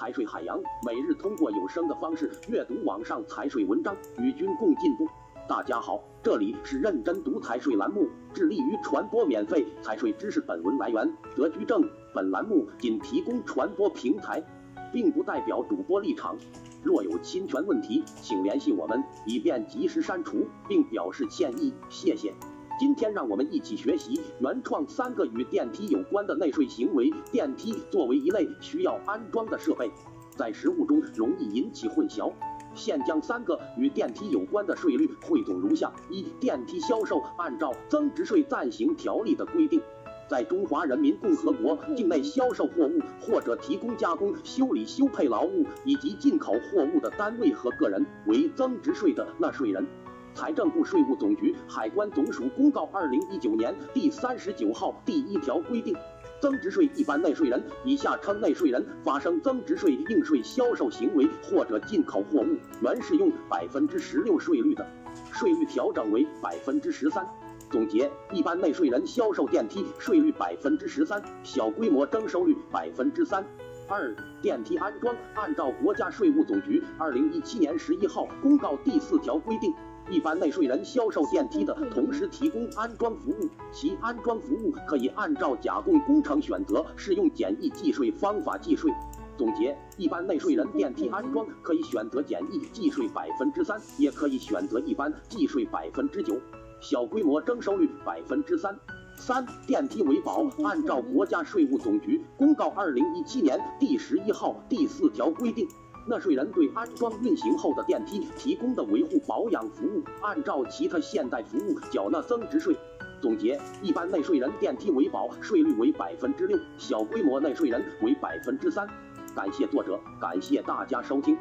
财税海洋，每日通过有声的方式阅读网上财税文章，与君共进步。大家好，这里是认真读财税栏目，致力于传播免费财税知识。本文来源德居正，本栏目仅提供传播平台，并不代表主播立场。若有侵权问题，请联系我们，以便及时删除，并表示歉意。谢谢。今天让我们一起学习原创三个与电梯有关的内税行为。电梯作为一类需要安装的设备，在实务中容易引起混淆。现将三个与电梯有关的税率汇总如下：一、电梯销售按照增值税暂行条例的规定，在中华人民共和国境内销售货物或者提供加工、修理、修配劳务以及进口货物的单位和个人为增值税的纳税人。财政部、税务总局、海关总署公告二零一九年第三十九号第一条规定，增值税一般纳税人（以下称纳税人）发生增值税应税销售行为或者进口货物，原适用百分之十六税率的，税率调整为百分之十三。总结：一般纳税人销售电梯税率百分之十三，小规模征收率百分之三。二、电梯安装按照国家税务总局二零一七年十一号公告第四条规定。一般纳税人销售电梯的同时提供安装服务，其安装服务可以按照甲供工程选择适用简易计税方法计税。总结：一般纳税人电梯安装可以选择简易计税百分之三，也可以选择一般计税百分之九，小规模征收率百分之三。三、电梯维保按照国家税务总局公告二零一七年第十一号第四条规定。纳税人对安装运行后的电梯提供的维护保养服务，按照其他现代服务缴纳增值税。总结：一般纳税人电梯维保税率为百分之六，小规模纳税人为百分之三。感谢作者，感谢大家收听。